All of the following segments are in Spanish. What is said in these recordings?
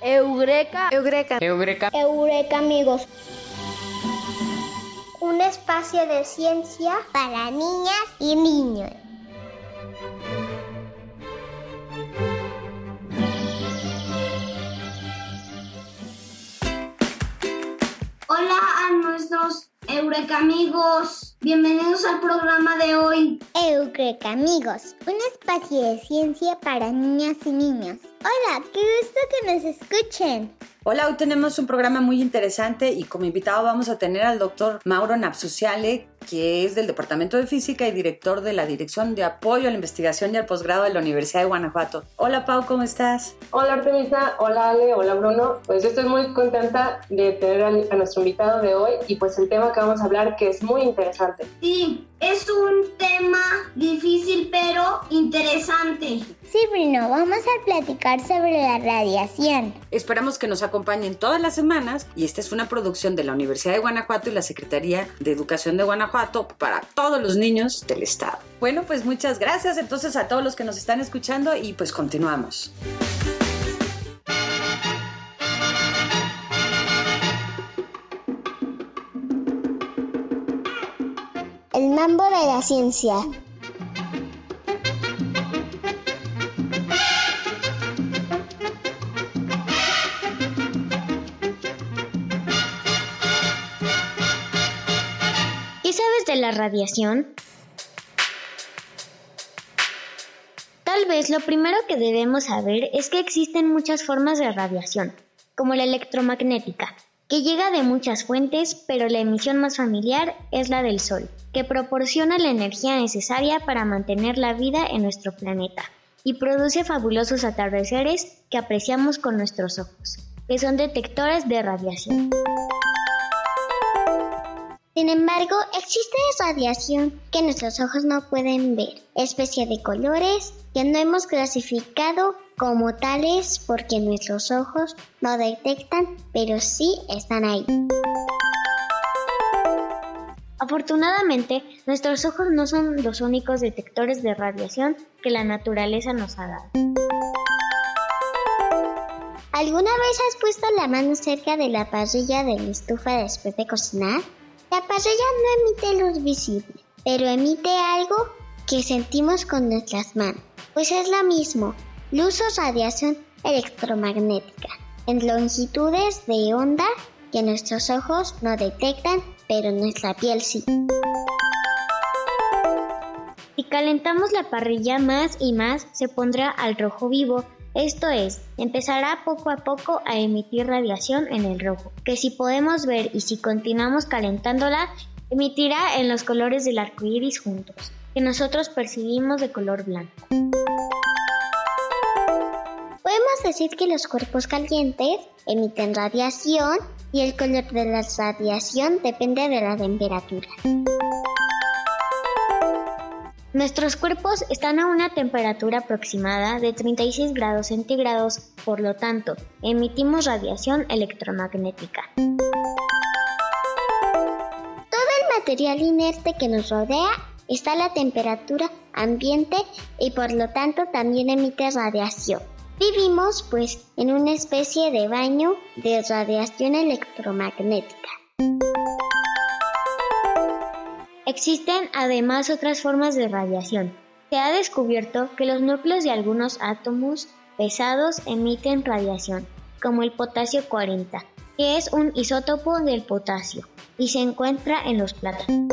Eureka. Eureka. Eureka. Eureka, amigos. Un espacio de ciencia para niñas y niños. Hola a nuestros Eureka amigos. Bienvenidos al programa de hoy. Eureka, amigos. Un espacio de ciencia para niñas y niños. Hola, qué gusto que nos escuchen. Hola, hoy tenemos un programa muy interesante y como invitado vamos a tener al doctor Mauro Napsuciale, que es del Departamento de Física y director de la Dirección de Apoyo a la Investigación y al Posgrado de la Universidad de Guanajuato. Hola Pau, ¿cómo estás? Hola Artemisa, hola Ale, hola Bruno. Pues yo estoy muy contenta de tener a nuestro invitado de hoy y pues el tema que vamos a hablar que es muy interesante. Sí, es un tema difícil pero interesante. Vamos a platicar sobre la radiación. Esperamos que nos acompañen todas las semanas y esta es una producción de la Universidad de Guanajuato y la Secretaría de Educación de Guanajuato para todos los niños del estado. Bueno, pues muchas gracias entonces a todos los que nos están escuchando y pues continuamos. El mambo de la ciencia. La radiación? Tal vez lo primero que debemos saber es que existen muchas formas de radiación, como la electromagnética, que llega de muchas fuentes, pero la emisión más familiar es la del Sol, que proporciona la energía necesaria para mantener la vida en nuestro planeta y produce fabulosos atardeceres que apreciamos con nuestros ojos, que son detectores de radiación. Sin embargo, existe radiación que nuestros ojos no pueden ver, especie de colores que no hemos clasificado como tales porque nuestros ojos no detectan, pero sí están ahí. Afortunadamente, nuestros ojos no son los únicos detectores de radiación que la naturaleza nos ha dado. ¿Alguna vez has puesto la mano cerca de la parrilla de la estufa después de cocinar? La parrilla no emite luz visible, pero emite algo que sentimos con nuestras manos. Pues es lo mismo, luz o radiación electromagnética, en longitudes de onda que nuestros ojos no detectan, pero nuestra piel sí. Si calentamos la parrilla más y más, se pondrá al rojo vivo, esto es, empezará poco a poco a emitir radiación en el rojo, que si podemos ver y si continuamos calentándola, emitirá en los colores del arco iris juntos, que nosotros percibimos de color blanco. Podemos decir que los cuerpos calientes emiten radiación y el color de la radiación depende de la temperatura. Nuestros cuerpos están a una temperatura aproximada de 36 grados centígrados, por lo tanto, emitimos radiación electromagnética. Todo el material inerte que nos rodea está a la temperatura ambiente y por lo tanto también emite radiación. Vivimos pues en una especie de baño de radiación electromagnética. Existen además otras formas de radiación. Se ha descubierto que los núcleos de algunos átomos pesados emiten radiación, como el potasio 40, que es un isótopo del potasio y se encuentra en los plátanos.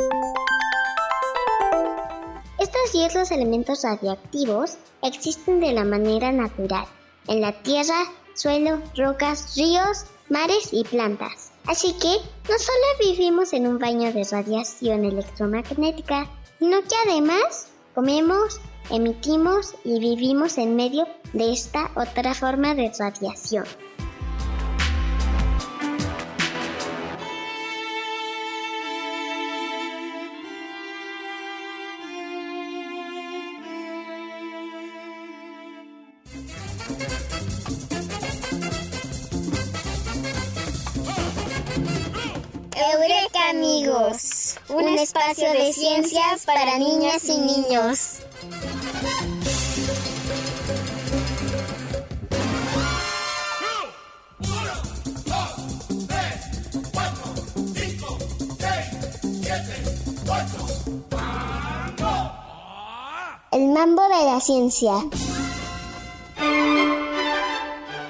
Estos y otros elementos radiactivos existen de la manera natural, en la tierra, suelo, rocas, ríos, mares y plantas. Así que no solo vivimos en un baño de radiación electromagnética, sino que además comemos, emitimos y vivimos en medio de esta otra forma de radiación. un espacio de ciencias para niñas y niños. El mambo de la ciencia.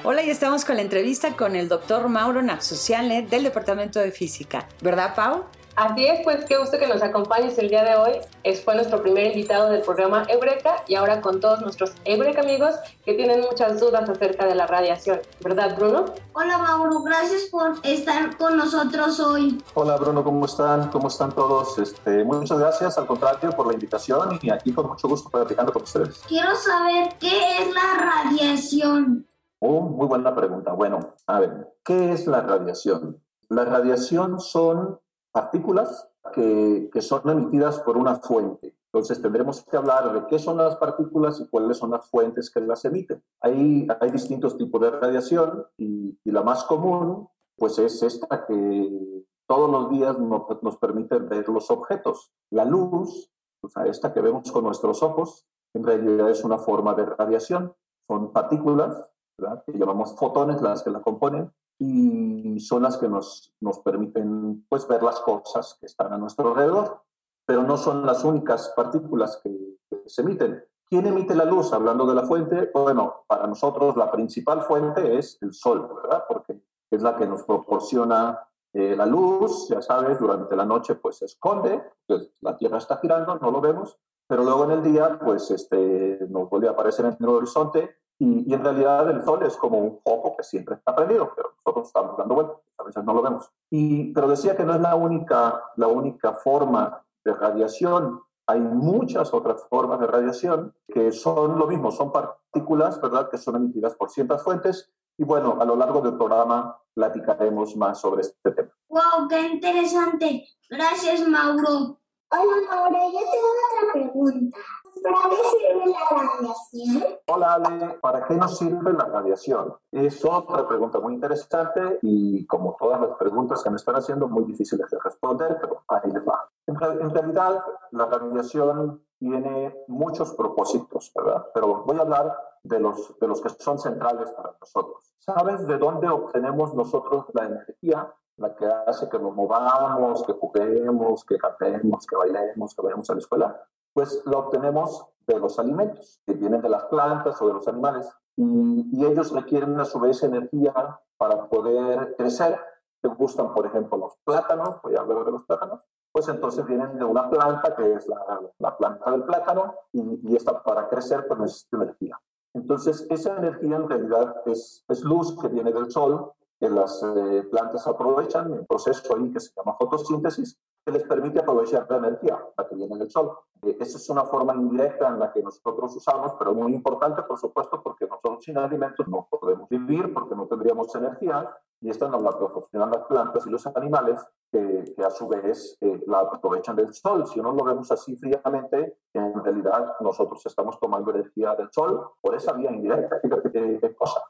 Hola, y estamos con la entrevista con el doctor Mauro Napsuciale del Departamento de Física. ¿Verdad, Pau? Así es, pues qué gusto que nos acompañes el día de hoy. Es, fue nuestro primer invitado del programa Eureka y ahora con todos nuestros Eureka amigos que tienen muchas dudas acerca de la radiación. ¿Verdad, Bruno? Hola, Mauro. Gracias por estar con nosotros hoy. Hola, Bruno. ¿Cómo están? ¿Cómo están todos? Este, muchas gracias, al contrario, por la invitación y aquí con mucho gusto platicando con ustedes. Quiero saber qué es la radiación. Oh, muy buena pregunta. Bueno, a ver, ¿qué es la radiación? La radiación son partículas que, que, son emitidas por una fuente. Entonces tendremos que hablar de qué son las partículas y cuáles son las fuentes que las emiten. Hay, hay distintos tipos de radiación y, la más común pues es esta que todos los días nos, nos permite ver los objetos. La luz, o sea, esta que vemos con nuestros ojos, en realidad es una forma de radiación. Son partículas que llamamos fotones las que la componen y son las que nos, nos permiten pues, ver las cosas que están a nuestro alrededor, pero no son las únicas partículas que, que se emiten. ¿Quién emite la luz? Hablando de la fuente, bueno, para nosotros la principal fuente es el sol, ¿verdad? Porque es la que nos proporciona eh, la luz, ya sabes, durante la noche pues se esconde, pues, la Tierra está girando, no lo vemos, pero luego en el día pues este, nos vuelve a aparecer en el horizonte y, y, en realidad el Sol es como un foco que siempre está prendido, pero nosotros estamos dando vueltas, a veces no lo vemos. Y, pero decía que no es la única, la única forma de radiación. Hay muchas otras formas de radiación que son lo mismo, son partículas, ¿verdad?, que son emitidas por ciertas fuentes. Y bueno, a lo largo del programa platicaremos más sobre este tema. ¡Wow! ¡Qué interesante! Gracias, Mauro. Hola, Mauro. Yo tengo otra pregunta. ¿Para qué sirve la radiación? Hola Ale, ¿para qué nos sirve la radiación? Es otra pregunta muy interesante y como todas las preguntas que me están haciendo, muy difíciles de responder, pero ahí les va. En, en realidad, la radiación tiene muchos propósitos, ¿verdad? Pero voy a hablar de los, de los que son centrales para nosotros. ¿Sabes de dónde obtenemos nosotros la energía? La que hace que nos movamos, que juguemos, que cantemos, que bailemos, que vayamos a la escuela pues lo obtenemos de los alimentos, que vienen de las plantas o de los animales, y, ellos requieren a su vez energía para poder crecer. Te gustan, por ejemplo, los plátanos, voy a hablar de los plátanos, pues entonces vienen de una planta que es la, la planta del plátano, y, y esta para crecer pues necesita energía. Entonces, esa energía en realidad es, luz que viene del sol, que las eh, plantas aprovechan, un proceso ahí que se llama fotosíntesis, que les permite aprovechar la energía, la que viene del sol. Eh, esa es una forma indirecta en la que nosotros usamos, pero muy importante, por supuesto, porque nosotros sin alimentos no podemos vivir, porque no tendríamos energía, y esta nos la proporcionan las plantas y los animales, que, que a su vez eh, la aprovechan del sol. Si no lo vemos así fríamente, en realidad nosotros estamos tomando energía del sol por esa vía indirecta. Fíjate qué, qué cosa.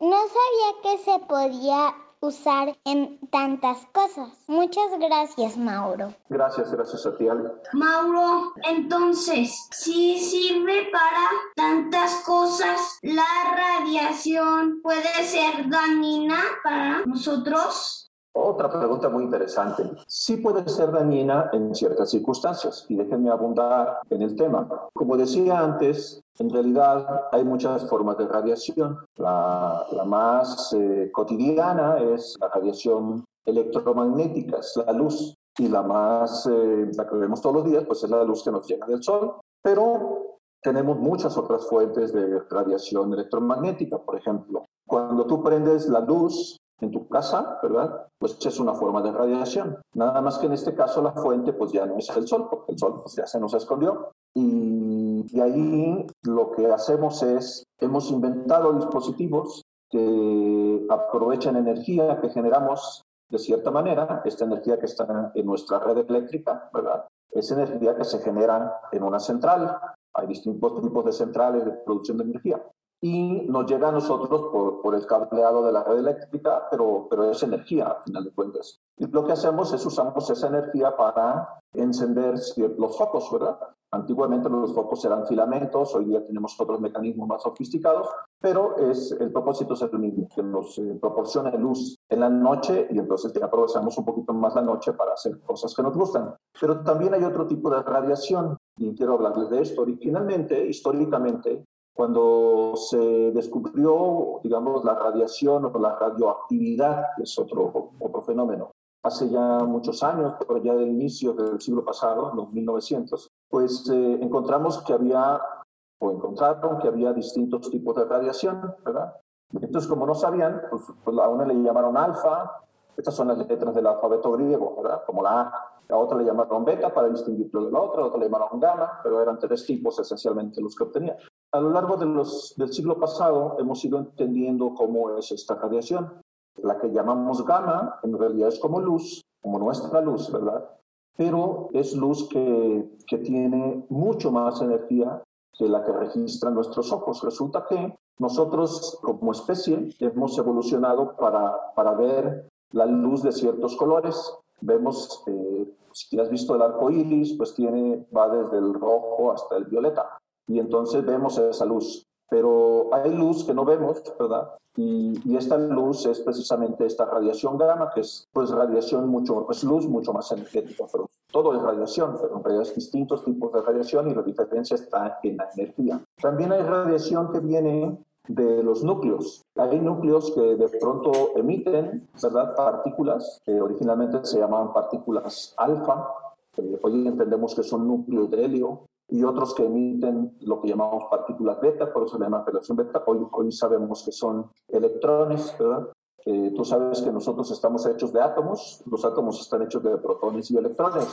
No sabía que se podía usar en tantas cosas. Muchas gracias, Mauro. Gracias, gracias a ti, Ale. Mauro, entonces, si sirve para tantas cosas, la radiación puede ser dañina para nosotros. Otra pregunta muy interesante. Sí puede ser dañina en ciertas circunstancias y déjenme abundar en el tema. Como decía antes, en realidad hay muchas formas de radiación. La, la más eh, cotidiana es la radiación electromagnética, es la luz. Y la más, eh, la que vemos todos los días, pues es la luz que nos llega del sol. Pero tenemos muchas otras fuentes de radiación electromagnética. Por ejemplo, cuando tú prendes la luz en tu casa, ¿verdad? Pues es una forma de radiación. Nada más que en este caso la fuente pues ya no es el sol, porque el sol pues, ya se nos escondió. Y, y ahí lo que hacemos es, hemos inventado dispositivos que aprovechan energía que generamos de cierta manera, esta energía que está en nuestra red eléctrica, ¿verdad? Es energía que se genera en una central. Hay distintos tipos de centrales de producción de energía y nos llega a nosotros por, por, el cableado de la red eléctrica, pero, pero es energía, al final de cuentas. Y lo que hacemos es usamos esa energía para encender los focos, ¿verdad? Antiguamente los focos eran filamentos, hoy día tenemos otros mecanismos más sofisticados, pero es, el propósito es el mismo, que nos eh, luz en la noche y entonces ya aprovechamos un poquito más la noche para hacer cosas que nos gustan. Pero también hay otro tipo de radiación y quiero hablarles de esto. Originalmente, históricamente, cuando se descubrió, digamos, la radiación o la radioactividad, que es otro, otro fenómeno, hace ya muchos años, pero ya del inicio del siglo pasado, los 1900, pues eh, encontramos que había, o encontraron que había distintos tipos de radiación, ¿verdad? Entonces, como no sabían, pues, pues a una le llamaron alfa, estas son las letras del alfabeto griego, ¿verdad? Como la A. A otra le llamaron beta para distinguirlo de la otra, a otra le llamaron gamma, pero eran tres tipos esencialmente los que obtenían. A lo largo de los, del siglo pasado hemos ido entendiendo cómo es esta radiación. La que llamamos gamma en realidad es como luz, como nuestra luz, ¿verdad? Pero es luz que, que tiene mucho más energía que la que registran nuestros ojos. Resulta que nosotros como especie hemos evolucionado para, para ver la luz de ciertos colores. Vemos, eh, si has visto el arco iris, pues tiene, va desde el rojo hasta el violeta. Y entonces vemos esa luz. Pero hay luz que no vemos, ¿verdad? Y, esta luz es precisamente esta radiación gamma, que es pues radiación mucho, es luz mucho más energética. Pero todo es radiación, pero hay distintos tipos de radiación y la diferencia está en la energía. También hay radiación que viene de los núcleos. Hay núcleos que de pronto emiten, ¿verdad?, partículas que originalmente se llamaban partículas alfa, hoy entendemos que son núcleos de helio, y otros que emiten lo que llamamos partículas beta, por eso se llama radiación beta. Hoy, hoy sabemos que son electrones, ¿verdad? Eh, tú sabes que nosotros estamos hechos de átomos, los átomos están hechos de protones y electrones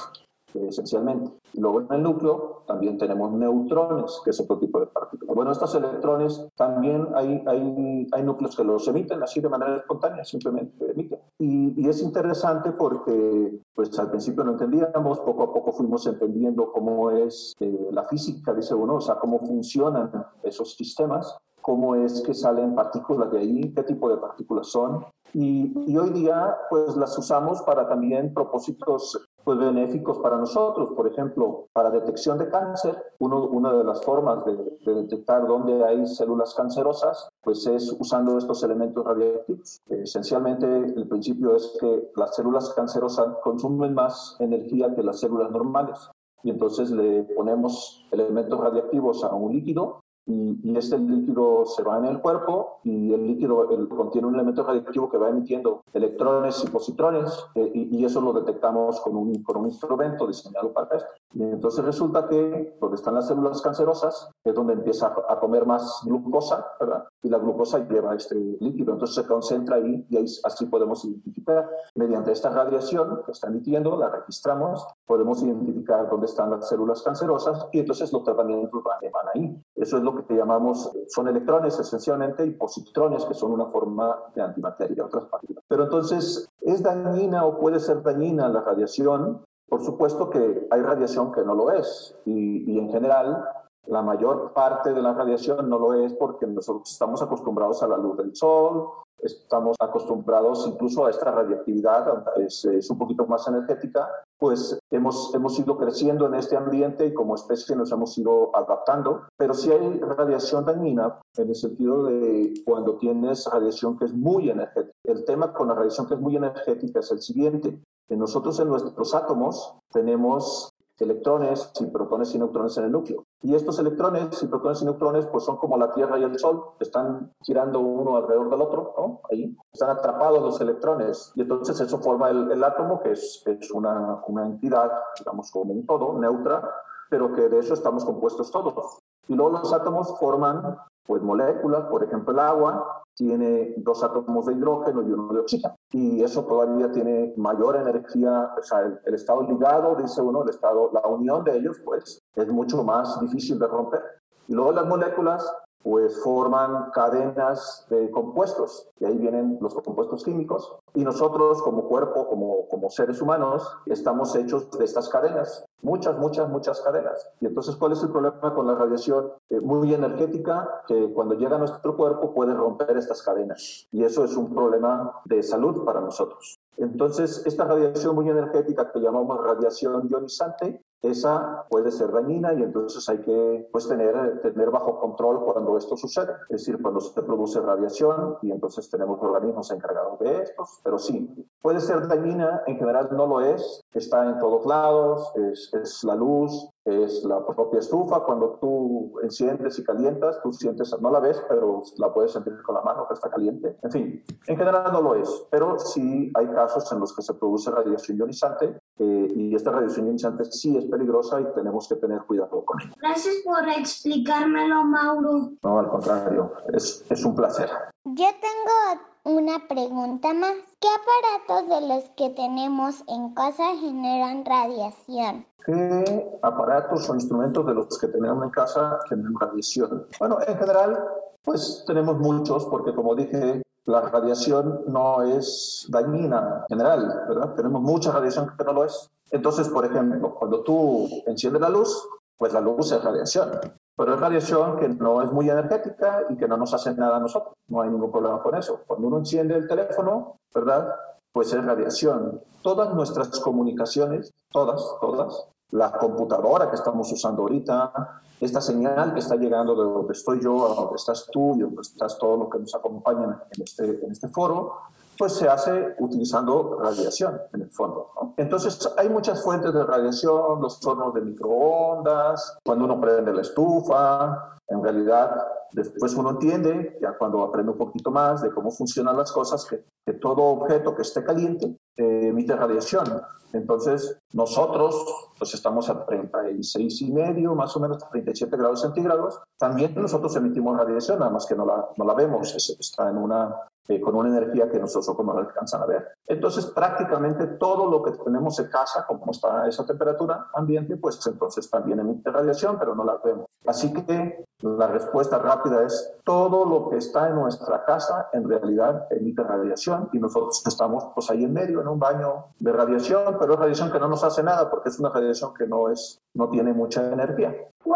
esencialmente. Y luego en el núcleo también tenemos neutrones, que es otro tipo de partículas. Bueno, estos electrones también hay, hay, hay núcleos que los emiten así de manera espontánea, simplemente emiten. Y, y, es interesante porque pues al principio no entendíamos, poco a poco fuimos entendiendo cómo es eh, la física, dice uno, o sea, cómo funcionan esos sistemas cómo es que salen partículas de ahí, qué tipo de partículas son. Y, y, hoy día, pues las usamos para también propósitos pues, benéficos para nosotros. Por ejemplo, para detección de cáncer, uno, una de las formas de, de, detectar dónde hay células cancerosas, pues es usando estos elementos radiactivos. esencialmente, el principio es que las células cancerosas consumen más energía que las células normales. Y entonces le ponemos elementos radiactivos a un líquido y, este líquido se va en el cuerpo y el líquido contiene un elemento radiactivo que va emitiendo electrones y positrones eh, y, eso lo detectamos con un, con un instrumento diseñado para esto. Y entonces resulta que donde están las células cancerosas es donde empieza a, comer más glucosa, ¿verdad? Y la glucosa lleva este líquido, entonces se concentra ahí y ahí, así podemos identificar. Mediante esta radiación que está emitiendo, la registramos, podemos identificar dónde están las células cancerosas y entonces los tratamientos van, van ahí. Eso es lo que llamamos, son electrones esencialmente y positrones, que son una forma de antimateria, otras partículas. Pero entonces, ¿es dañina o puede ser dañina la radiación? Por supuesto que hay radiación que no lo es y, y en general la mayor parte de la radiación no lo es porque nosotros estamos acostumbrados a la luz del sol, estamos acostumbrados incluso a esta radiactividad, es, es, un poquito más energética, pues hemos, hemos ido creciendo en este ambiente y como especie nos hemos ido adaptando. Pero sí hay radiación dañina en el sentido de cuando tienes radiación que es muy energética. El tema con la radiación que es muy energética es el siguiente. Nosotros en nuestros átomos tenemos electrones y protones y neutrones en el núcleo. Y estos electrones y protones y neutrones pues son como la Tierra y el Sol, están girando uno alrededor del otro, ¿no? Ahí están atrapados los electrones y entonces eso forma el, átomo que es, una entidad, digamos, como un todo, neutra, pero que de eso estamos compuestos todos. Y luego los átomos forman pues moléculas, por ejemplo el agua tiene dos átomos de hidrógeno y uno de oxígeno. Y eso todavía tiene mayor energía, o sea, el, el, estado ligado, dice uno, el estado, la unión de ellos, pues es mucho más difícil de romper. Y luego las moléculas pues forman cadenas de compuestos, y ahí vienen los compuestos químicos, y nosotros como cuerpo, como, como seres humanos, estamos hechos de estas cadenas, muchas, muchas, muchas cadenas. Y entonces, ¿cuál es el problema con la radiación eh, muy energética? Que cuando llega a nuestro cuerpo puede romper estas cadenas, y eso es un problema de salud para nosotros. Entonces, esta radiación muy energética que llamamos radiación ionizante esa puede ser dañina y entonces hay que pues, tener, tener bajo control cuando esto sucede. Es decir, cuando se produce radiación y entonces tenemos organismos encargados de estos, pero sí, puede ser dañina, en general no lo es, está en todos lados, es, es la luz, es la propia estufa. Cuando tú enciendes y calientas, tú sientes, no la ves, pero la puedes sentir con la mano que está caliente. En fin, en general no lo es, pero sí hay casos en los que se produce radiación ionizante eh, y esta radiación ionizante sí es peligrosa y tenemos que tener cuidado con ella. Gracias por explicármelo, Mauro. No, al contrario, es, es un placer. Yo tengo una pregunta más. ¿Qué aparatos de los que tenemos en casa generan radiación? ¿Qué aparatos o instrumentos de los que tenemos en casa generan radiación? Bueno, en general, pues tenemos muchos, porque como dije, la radiación no es dañina en general, ¿verdad? Tenemos mucha radiación que no lo es. Entonces, por ejemplo, cuando tú enciendes la luz, pues la luz es radiación. Pero es radiación que no es muy energética y que no nos hace nada a nosotros. No hay ningún problema con eso. Cuando uno enciende el teléfono, ¿verdad? Pues es radiación. Todas nuestras comunicaciones, todas, todas, la computadora que estamos usando ahorita, esta señal que está llegando de donde estoy yo a donde estás tú y donde estás todo lo que nos acompaña en este, en este foro, pues se hace utilizando radiación en el fondo. Entonces hay muchas fuentes de radiación, los hornos de microondas, cuando uno prende la estufa, en realidad después uno entiende, ya cuando aprende un poquito más de cómo funcionan las cosas, que todo objeto que esté caliente eh, emite radiación. Entonces nosotros pues estamos a 36 y medio, más o menos a 37 grados centígrados. También nosotros emitimos radiación, nada más que no la, no la vemos, está en una eh, con una energía que nosotros no alcanzan a ver. Entonces, prácticamente todo lo que tenemos en casa, como está esa temperatura ambiente, pues entonces también emite radiación, pero no la vemos. Así que la respuesta rápida es todo lo que está en nuestra casa en realidad emite radiación y nosotros estamos pues ahí en medio en un baño de radiación, pero es radiación que no nos hace nada porque es una radiación que no es no tiene mucha energía. Wow,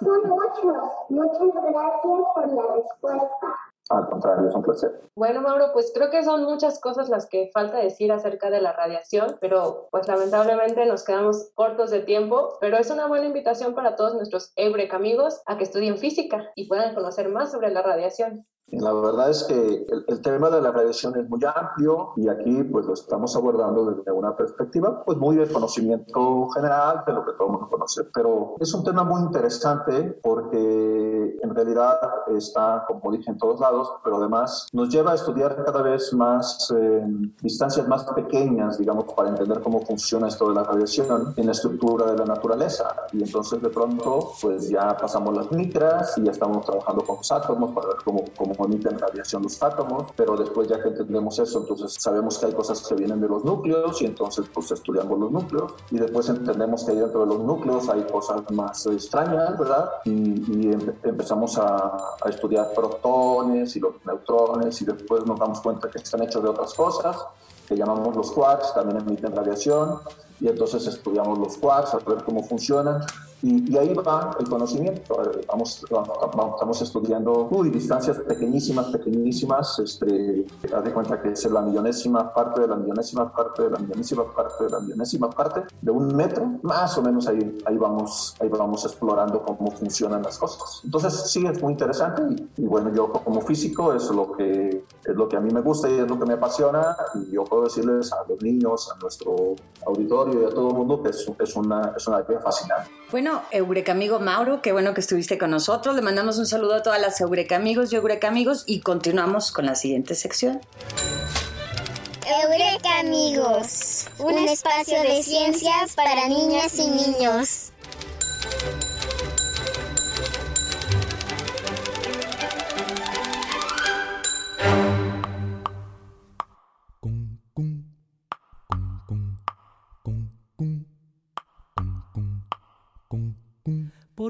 son muchos. Muchas gracias por la respuesta. Al contrario, es un placer. Bueno, Mauro, pues creo que son muchas cosas las que falta decir acerca de la radiación, pero pues lamentablemente nos quedamos cortos de tiempo, pero es una buena invitación para todos nuestros Eureka amigos a que estudien física y puedan conocer más sobre la radiación. La verdad es que el, tema de la radiación es muy amplio y aquí pues lo estamos abordando desde una perspectiva pues muy de conocimiento general de lo que todo el mundo conoce. Pero es un tema muy interesante porque en realidad está, como dije, en todos lados, pero además nos lleva a estudiar cada vez más eh, distancias más pequeñas, digamos, para entender cómo funciona esto de la radiación en la estructura de la naturaleza. Y entonces de pronto pues ya pasamos las micras y ya estamos trabajando con los átomos para ver cómo, cómo emiten radiación los átomos, pero después ya que entendemos eso, entonces sabemos que hay cosas que vienen de los núcleos y entonces pues estudiamos los núcleos y después entendemos que dentro de los núcleos hay cosas más extrañas, ¿verdad? Y, empezamos a, a, estudiar protones y los neutrones y después nos damos cuenta que están hechos de otras cosas que llamamos los quarks, también emiten radiación y entonces estudiamos los quarks a ver cómo funcionan y, ahí va el conocimiento. Vamos, vamos, estamos estudiando uy, distancias pequeñísimas, pequeñísimas. Este, haz de cuenta que es la millonésima parte de la millonésima parte de la millonésima parte de la millonésima parte de un metro. Más o menos ahí, ahí, vamos, ahí vamos explorando cómo funcionan las cosas. Entonces, sí, es muy interesante. Y, bueno, yo como físico es lo, que, es lo que a mí me gusta y es lo que me apasiona. Y yo puedo decirles a los niños, a nuestro auditorio y a todo el mundo que es, es una, es una actividad fascinante. Bueno, Eureka amigo Mauro, qué bueno que estuviste con nosotros. Le mandamos un saludo a todas las Eureka amigos y Eureka amigos y continuamos con la siguiente sección. Eureka amigos, un espacio de ciencias para niñas y niños.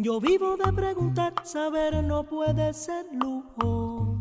Yo vivo de preguntar, saber no puede ser lujo.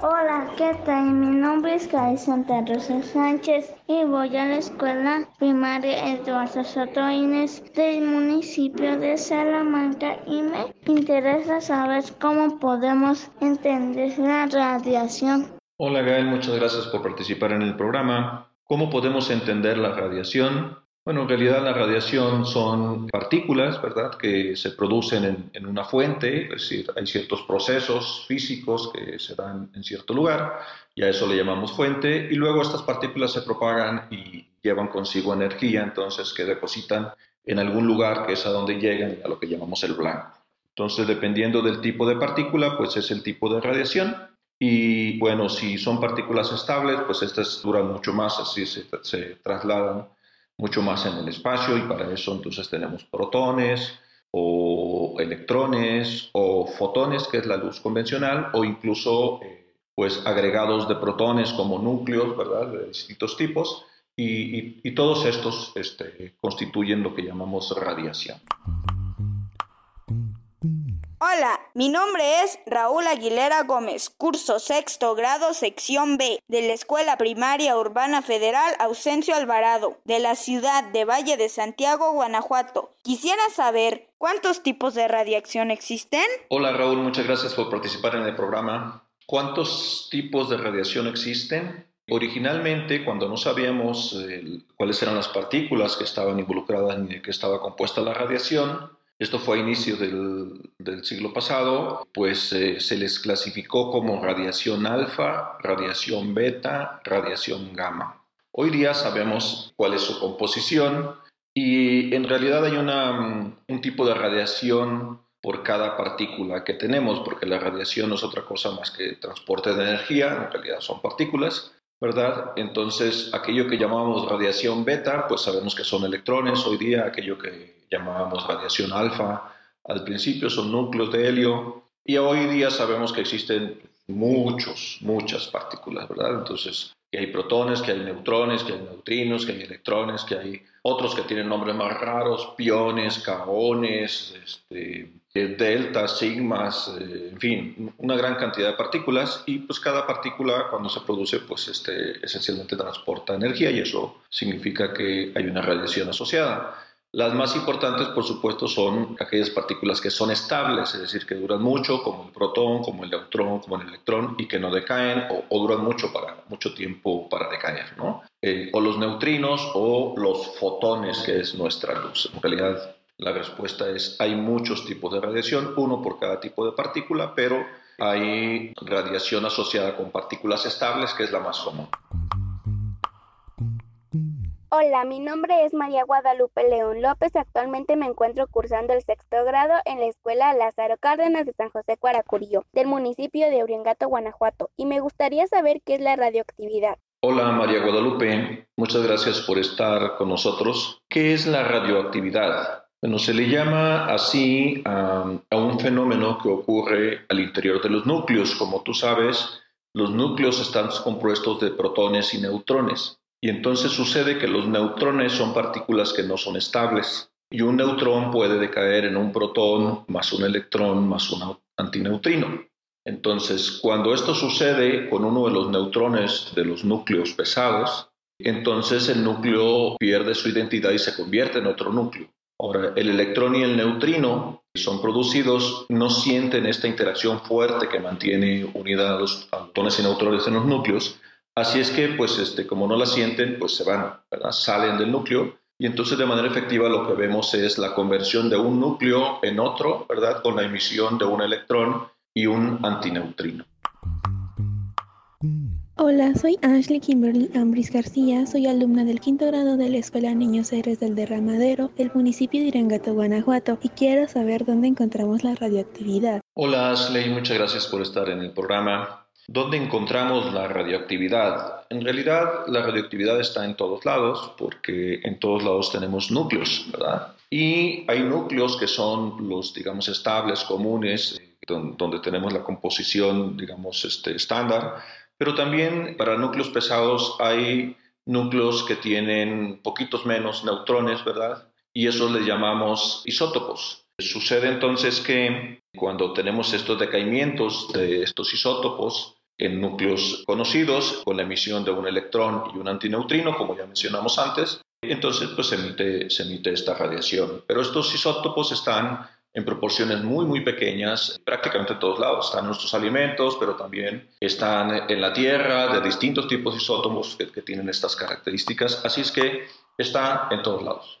Hola, ¿qué tal? Mi nombre es Gaby Santa Rosa Sánchez y voy a la escuela primaria Eduardo Soto Inés del municipio de Salamanca y me interesa saber cómo podemos entender la radiación. Hola Gael, muchas gracias por participar en el programa. ¿Cómo podemos entender la radiación? Bueno, en realidad la radiación son partículas, ¿verdad?, que se producen en, una fuente, es decir, hay ciertos procesos físicos que se dan en cierto lugar, y a eso le llamamos fuente, y luego estas partículas se propagan y llevan consigo energía, entonces que depositan en algún lugar que es a donde llegan, a lo que llamamos el blanco. Entonces, dependiendo del tipo de partícula, pues es el tipo de radiación. Y bueno, si son partículas estables, pues estas duran mucho más, así se, se trasladan mucho más en el espacio y para eso entonces tenemos protones o electrones o fotones, que es la luz convencional, o incluso eh, pues agregados de protones como núcleos, ¿verdad? De distintos tipos, y, y todos estos este, constituyen lo que llamamos radiación. Mi nombre es Raúl Aguilera Gómez, curso sexto grado, sección B, de la Escuela Primaria Urbana Federal Ausencio Alvarado, de la ciudad de Valle de Santiago, Guanajuato. Quisiera saber cuántos tipos de radiación existen. Hola Raúl, muchas gracias por participar en el programa. ¿Cuántos tipos de radiación existen? Originalmente, cuando no sabíamos eh, cuáles eran las partículas que estaban involucradas ni de qué estaba compuesta la radiación, esto fue a inicio del, siglo pasado, pues eh, se les clasificó como radiación alfa, radiación beta, radiación gamma. Hoy día sabemos cuál es su composición y en realidad hay un tipo de radiación por cada partícula que tenemos, porque la radiación no es otra cosa más que transporte de energía, en realidad son partículas, ¿verdad? Entonces, aquello que llamábamos radiación beta, pues sabemos que son electrones hoy día, aquello que llamábamos radiación alfa, al principio son núcleos de helio, y hoy día sabemos que existen muchos, muchas partículas, ¿verdad? Entonces, que hay protones, que hay neutrones, que hay neutrinos, que hay electrones, que hay otros que tienen nombres más raros, piones, caones, este, deltas, sigmas, eh, en fin, una gran cantidad de partículas y pues cada partícula cuando se produce pues este, esencialmente transporta energía y eso significa que hay una radiación asociada. Las más importantes, por supuesto, son aquellas partículas que son estables, es decir, que duran mucho, como el protón, como el neutrón, como el electrón, y que no decaen o, duran mucho, para, mucho tiempo para decaer, ¿no? Eh, o los neutrinos o los fotones, que es nuestra luz. En realidad, la respuesta es, hay muchos tipos de radiación, uno por cada tipo de partícula, pero hay radiación asociada con partículas estables, que es la más común. Hola, mi nombre es María Guadalupe León López. Actualmente me encuentro cursando el sexto grado en la Escuela Lázaro Cárdenas de San José Cuaracurío, del municipio de Uriangato, Guanajuato, y me gustaría saber qué es la radioactividad. Hola María Guadalupe, muchas gracias por estar con nosotros. ¿Qué es la radioactividad? Bueno, se le llama así a, a un fenómeno que ocurre al interior de los núcleos. Como tú sabes, los núcleos están compuestos de protones y neutrones. Y entonces sucede que los neutrones son partículas que no son estables. Y un neutrón puede decaer en un protón más un electrón más un antineutrino. Entonces, cuando esto sucede con uno de los neutrones de los núcleos pesados, entonces el núcleo pierde su identidad y se convierte en otro núcleo. Ahora, el electrón y el neutrino son producidos, no sienten esta interacción fuerte que mantiene unidad los protones y neutrones en los núcleos, Así es que, pues, este, como no la sienten, pues se van, ¿verdad? Salen del núcleo y entonces de manera efectiva lo que vemos es la conversión de un núcleo en otro, ¿verdad? Con la emisión de un electrón y un antineutrino. Hola, soy Ashley Kimberly Ambris García, soy alumna del quinto grado de la Escuela Niños Héroes del Derramadero, del municipio de Irangato, Guanajuato, y quiero saber dónde encontramos la radioactividad. Hola Ashley, muchas gracias por estar en el programa. ¿Dónde encontramos la radioactividad? En realidad la radioactividad está en todos lados porque en todos lados tenemos núcleos, ¿verdad? Y hay núcleos que son los, digamos, estables, comunes, donde tenemos la composición, digamos, este, estándar, pero también para núcleos pesados hay núcleos que tienen poquitos menos neutrones, ¿verdad? Y esos les llamamos isótopos. Sucede entonces que cuando tenemos estos decaimientos de estos isótopos en núcleos conocidos, con la emisión de un electrón y un antineutrino, como ya mencionamos antes, entonces pues se emite, emite esta radiación. Pero estos isótopos están en proporciones muy, muy pequeñas, prácticamente en todos lados. Están en nuestros alimentos, pero también están en la Tierra, de distintos tipos de isótopos que, que tienen estas características. Así es que está en todos lados.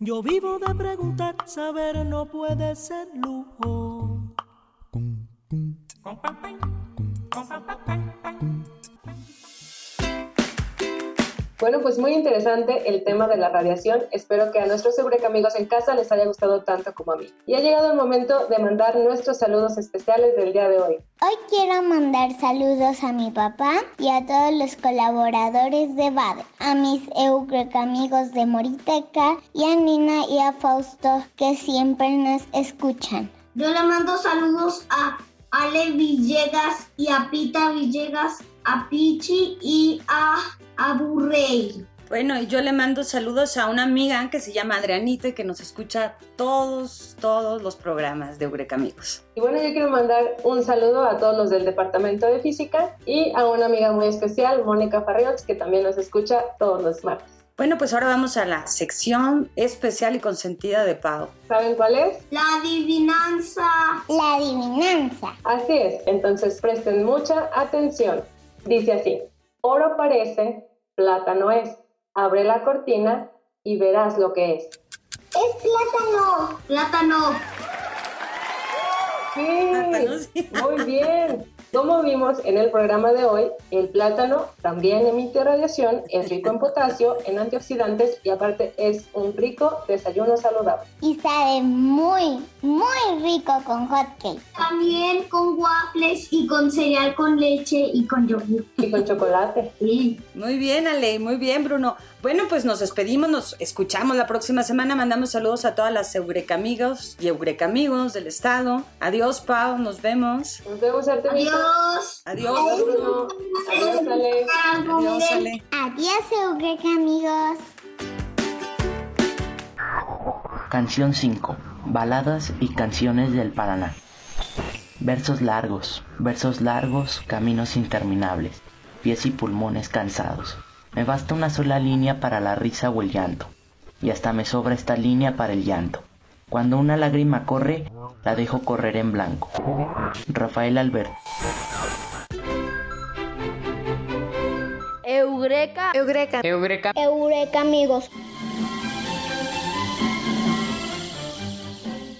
Yo vivo de preguntar. Saber no puede ser lujo. Bueno, pues muy interesante el tema de la radiación. Espero que a nuestros Eureka amigos en casa les haya gustado tanto como a mí. Y ha llegado el momento de mandar nuestros saludos especiales del día de hoy. Hoy quiero mandar saludos a mi papá y a todos los colaboradores de BAD, a mis Eureka amigos de Moriteca y a Nina y a Fausto que siempre nos escuchan. Yo le mando saludos a Ale Villegas y a Pita Villegas, a Pichi y a Aburrey. Bueno, y yo le mando saludos a una amiga que se llama Adrianita y que nos escucha todos, todos los programas de Eureka Amigos. Y bueno, yo quiero mandar un saludo a todos los del Departamento de Física y a una amiga muy especial, Mónica Farriots, que también nos escucha todos los martes. Bueno, pues ahora vamos a la sección especial y consentida de Pau. ¿Saben cuál es? La adivinanza. La adivinanza. Así es, entonces presten mucha atención. Dice así, oro parece, plata no es. Abre la cortina y verás lo que es. Es plátano. Plátano. Sí, muy bien. Como vimos en el programa de hoy, el plátano también emite radiación, es rico en potasio, en antioxidantes y aparte es un rico desayuno saludable. Y sabe muy, muy rico con hot cake. También con waffles y con cereal con leche y con yogur. Y con chocolate. Sí. Muy bien, Ale, muy bien, Bruno. Bueno, pues nos despedimos, nos escuchamos la próxima semana. Mandamos saludos a todas las Eureka amigos y Eureka amigos del estado. Adiós, Pau, nos vemos. Nos vemos, Artemisa. Adiós. Adiós, Bruno. Adiós, Ale. Adiós, Ale. Adiós, Eureka amigos. Canción 5. Baladas y canciones del Paraná. Versos largos, versos largos, caminos interminables, pies y pulmones cansados. Me basta una sola línea para la risa o el llanto, y hasta me sobra esta línea para el llanto. Cuando una lágrima corre, la dejo correr en blanco. Rafael Albert. Eureka. Eureka. Eureka. Eureka amigos.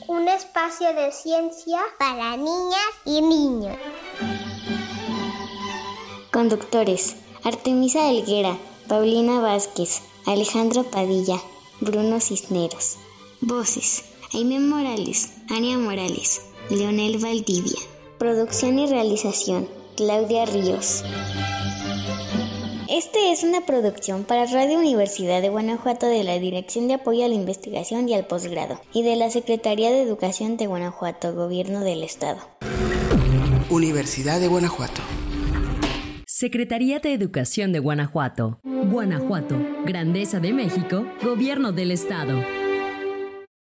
Un espacio de ciencia para niñas y niños. Conductores: Artemisa Helguera, Paulina Vázquez, Alejandro Padilla, Bruno Cisneros. Voces: Aime Morales, Ania Morales, Leonel Valdivia. Producción y realización: Claudia Ríos. Este es una producción para Radio Universidad de Guanajuato de la Dirección de Apoyo a la Investigación y al Posgrado y de la Secretaría de Educación de Guanajuato, Gobierno del Estado. Universidad de Guanajuato. Secretaría de Educación de Guanajuato. Guanajuato, Grandeza de México, Gobierno del Estado.